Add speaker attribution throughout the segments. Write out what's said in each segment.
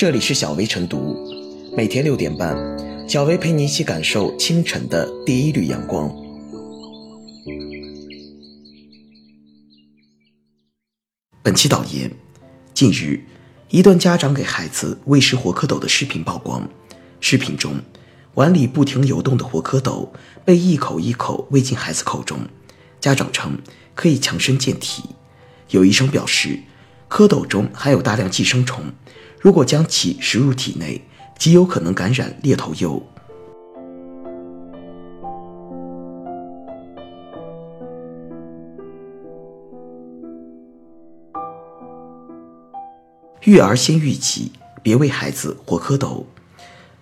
Speaker 1: 这里是小薇晨读，每天六点半，小薇陪你一起感受清晨的第一缕阳光。本期导言：近日，一段家长给孩子喂食活蝌蚪的视频曝光。视频中，碗里不停游动的活蝌蚪被一口一口喂进孩子口中。家长称可以强身健体。有医生表示，蝌蚪中含有大量寄生虫。如果将其食入体内，极有可能感染裂头疣。育儿先育己，别喂孩子活蝌蚪。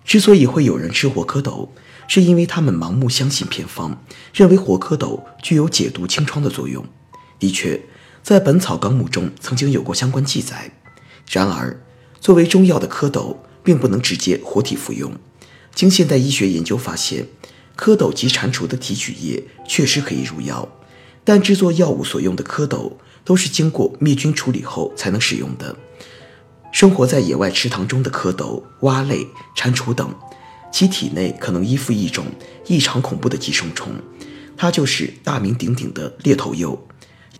Speaker 1: 之所以会有人吃活蝌蚪，是因为他们盲目相信偏方，认为活蝌蚪具有解毒清创的作用。的确，在《本草纲目》中曾经有过相关记载。然而，作为中药的蝌蚪，并不能直接活体服用。经现代医学研究发现，蝌蚪及蟾蜍的提取液确实可以入药，但制作药物所用的蝌蚪都是经过灭菌处理后才能使用的。生活在野外池塘中的蝌蚪、蛙类、蟾蜍等，其体内可能依附一种异常恐怖的寄生虫，它就是大名鼎鼎的裂头鼬。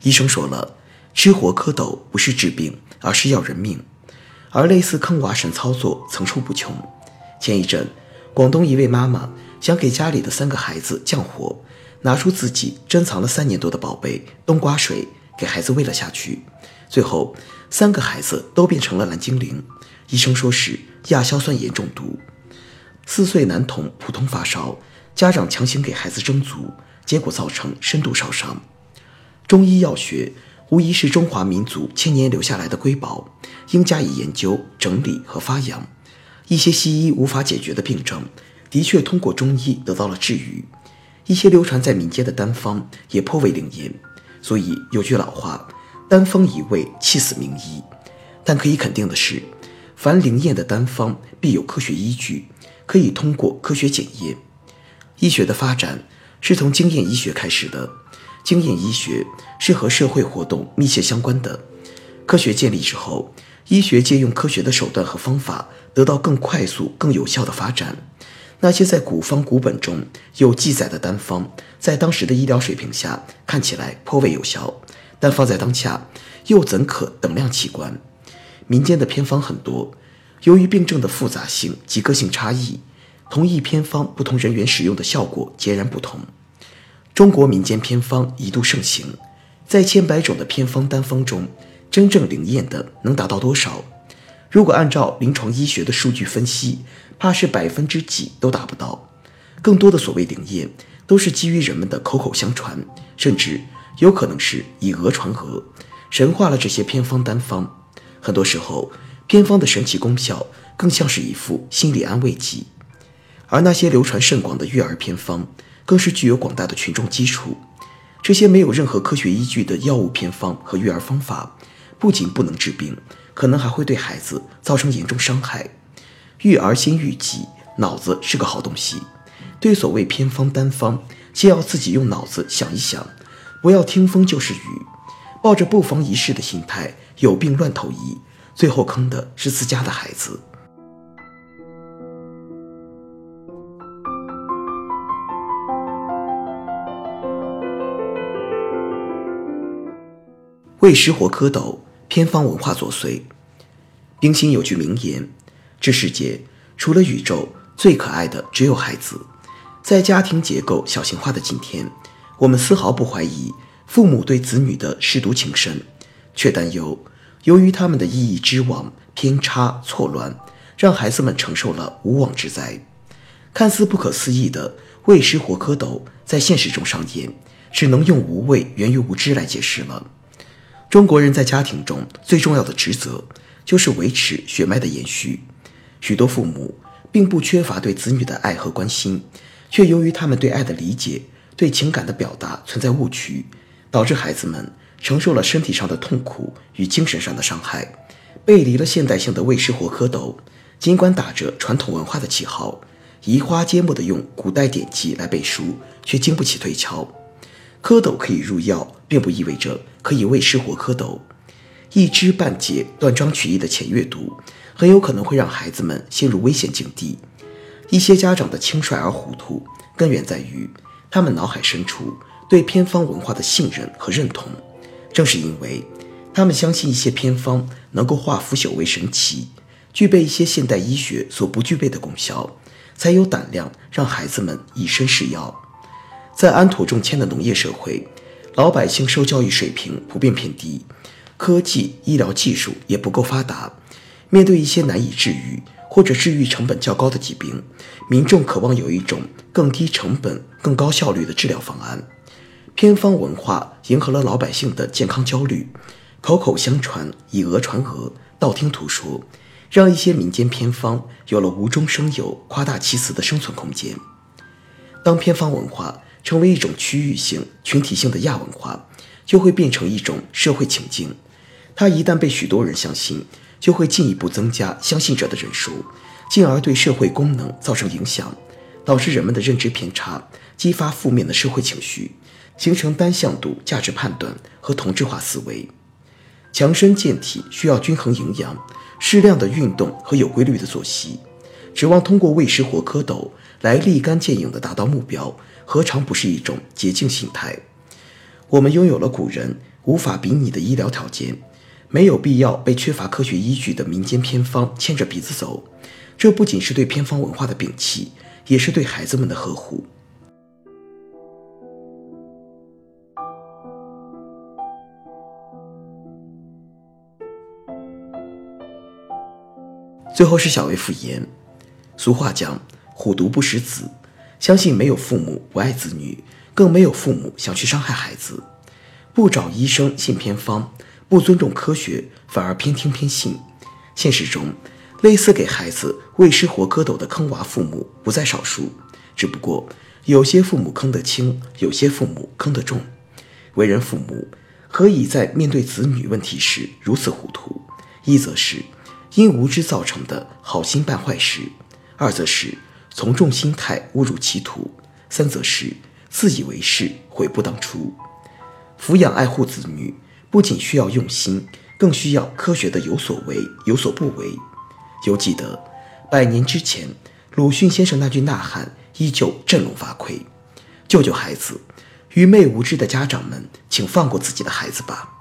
Speaker 1: 医生说了，吃活蝌蚪不是治病，而是要人命。而类似坑娃神操作层出不穷。前一阵，广东一位妈妈想给家里的三个孩子降火，拿出自己珍藏了三年多的宝贝冬瓜水给孩子喂了下去，最后三个孩子都变成了蓝精灵。医生说是亚硝酸盐中毒。四岁男童普通发烧，家长强行给孩子蒸足，结果造成深度烧伤。中医药学。无疑是中华民族千年留下来的瑰宝，应加以研究、整理和发扬。一些西医无法解决的病症，的确通过中医得到了治愈。一些流传在民间的单方也颇为灵验。所以有句老话：“单方一味，气死名医。”但可以肯定的是，凡灵验的单方必有科学依据，可以通过科学检验。医学的发展是从经验医学开始的。经验医学是和社会活动密切相关的。科学建立之后，医学借用科学的手段和方法，得到更快速、更有效的发展。那些在古方古本中有记载的单方，在当时的医疗水平下看起来颇为有效，但放在当下，又怎可等量齐观？民间的偏方很多，由于病症的复杂性及个性差异，同一偏方不同人员使用的效果截然不同。中国民间偏方一度盛行，在千百种的偏方单方中，真正灵验的能达到多少？如果按照临床医学的数据分析，怕是百分之几都达不到。更多的所谓灵验，都是基于人们的口口相传，甚至有可能是以讹传讹，神化了这些偏方单方。很多时候，偏方的神奇功效更像是一副心理安慰剂，而那些流传甚广的育儿偏方。更是具有广大的群众基础。这些没有任何科学依据的药物偏方和育儿方法，不仅不能治病，可能还会对孩子造成严重伤害。育儿先育己，脑子是个好东西。对所谓偏方单方，先要自己用脑子想一想，不要听风就是雨，抱着不妨一试的心态，有病乱投医，最后坑的是自家的孩子。喂食活蝌蚪，偏方文化作祟。冰心有句名言：“这世界除了宇宙，最可爱的只有孩子。”在家庭结构小型化的今天，我们丝毫不怀疑父母对子女的舐犊情深，却担忧由于他们的意义之网偏差错乱，让孩子们承受了无妄之灾。看似不可思议的喂食活蝌蚪，在现实中上演，只能用无畏源于无知来解释了。中国人在家庭中最重要的职责，就是维持血脉的延续。许多父母并不缺乏对子女的爱和关心，却由于他们对爱的理解、对情感的表达存在误区，导致孩子们承受了身体上的痛苦与精神上的伤害，背离了现代性的喂食活蝌蚪。尽管打着传统文化的旗号，移花接木地用古代典籍来背书，却经不起推敲。蝌蚪可以入药，并不意味着可以为食活蝌蚪。一知半解、断章取义的浅阅读，很有可能会让孩子们陷入危险境地。一些家长的轻率而糊涂，根源在于他们脑海深处对偏方文化的信任和认同。正是因为他们相信一些偏方能够化腐朽为神奇，具备一些现代医学所不具备的功效，才有胆量让孩子们以身试药。在安土重迁的农业社会，老百姓受教育水平普遍偏低，科技医疗技术也不够发达。面对一些难以治愈或者治愈成本较高的疾病，民众渴望有一种更低成本、更高效率的治疗方案。偏方文化迎合了老百姓的健康焦虑，口口相传，以讹传讹，道听途说，让一些民间偏方有了无中生有、夸大其词的生存空间。当偏方文化成为一种区域性、群体性的亚文化，就会变成一种社会情境。它一旦被许多人相信，就会进一步增加相信者的人数，进而对社会功能造成影响，导致人们的认知偏差，激发负面的社会情绪。形成单向度价值判断和同质化思维，强身健体需要均衡营养、适量的运动和有规律的作息。指望通过喂食活蝌蚪来立竿见影地达到目标，何尝不是一种捷径心态？我们拥有了古人无法比拟的医疗条件，没有必要被缺乏科学依据的民间偏方牵着鼻子走。这不仅是对偏方文化的摒弃，也是对孩子们的呵护。最后是小薇复言，俗话讲“虎毒不食子”，相信没有父母不爱子女，更没有父母想去伤害孩子。不找医生信偏方，不尊重科学，反而偏听偏信。现实中，类似给孩子喂食活蝌蚪的坑娃父母不在少数，只不过有些父母坑得轻，有些父母坑得重。为人父母，何以在面对子女问题时如此糊涂？一则是。因无知造成的好心办坏事，二则是从众心态误入歧途，三则是自以为是悔不当初。抚养爱护子女，不仅需要用心，更需要科学的有所为有所不为。犹记得百年之前鲁迅先生那句呐喊，依旧振聋发聩：救救孩子！愚昧无知的家长们，请放过自己的孩子吧。